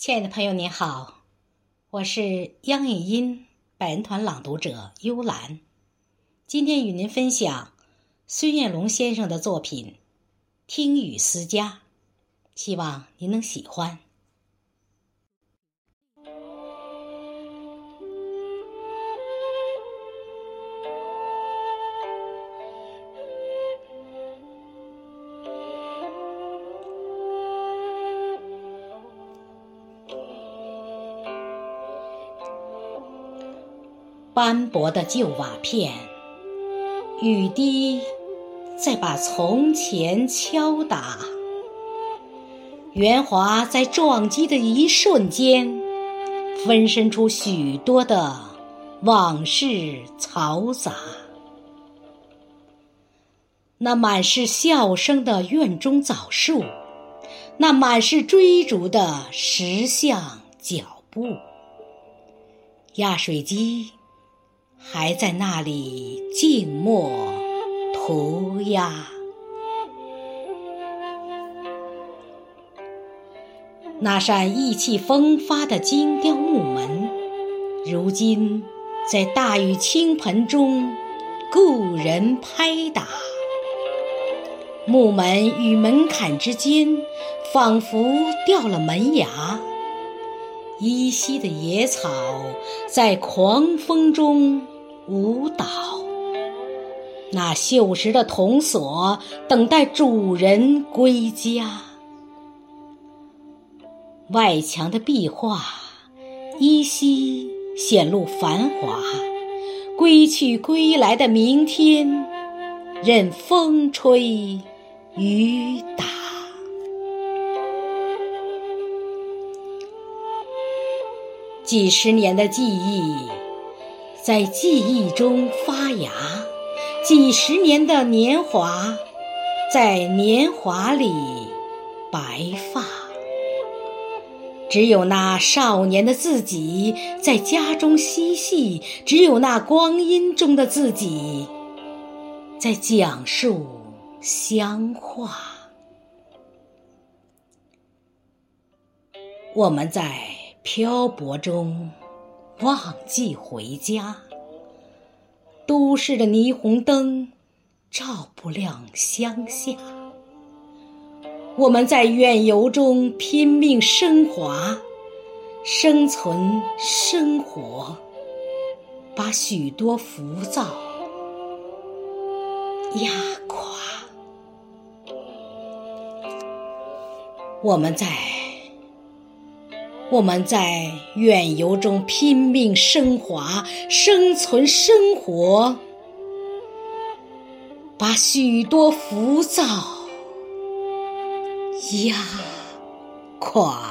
亲爱的朋友，您好，我是央影音百人团朗读者幽兰，今天与您分享孙艳龙先生的作品《听雨思家》，希望您能喜欢。斑驳的旧瓦片，雨滴在把从前敲打。圆滑在撞击的一瞬间，分身出许多的往事嘈杂。那满是笑声的院中枣树，那满是追逐的石像脚步，压水机。还在那里静默涂鸦，那扇意气风发的金雕木门，如今在大雨倾盆中故人拍打。木门与门槛之间，仿佛掉了门牙。依稀的野草在狂风中舞蹈，那锈蚀的铜锁等待主人归家。外墙的壁画依稀显露繁华，归去归来的明天，任风吹雨打。几十年的记忆，在记忆中发芽；几十年的年华，在年华里白发。只有那少年的自己在家中嬉戏，只有那光阴中的自己在讲述乡话。我们在。漂泊中，忘记回家。都市的霓虹灯照不亮乡下。我们在远游中拼命升华，生存生活，把许多浮躁压垮。我们在。我们在远游中拼命升华，生存生活，把许多浮躁压垮。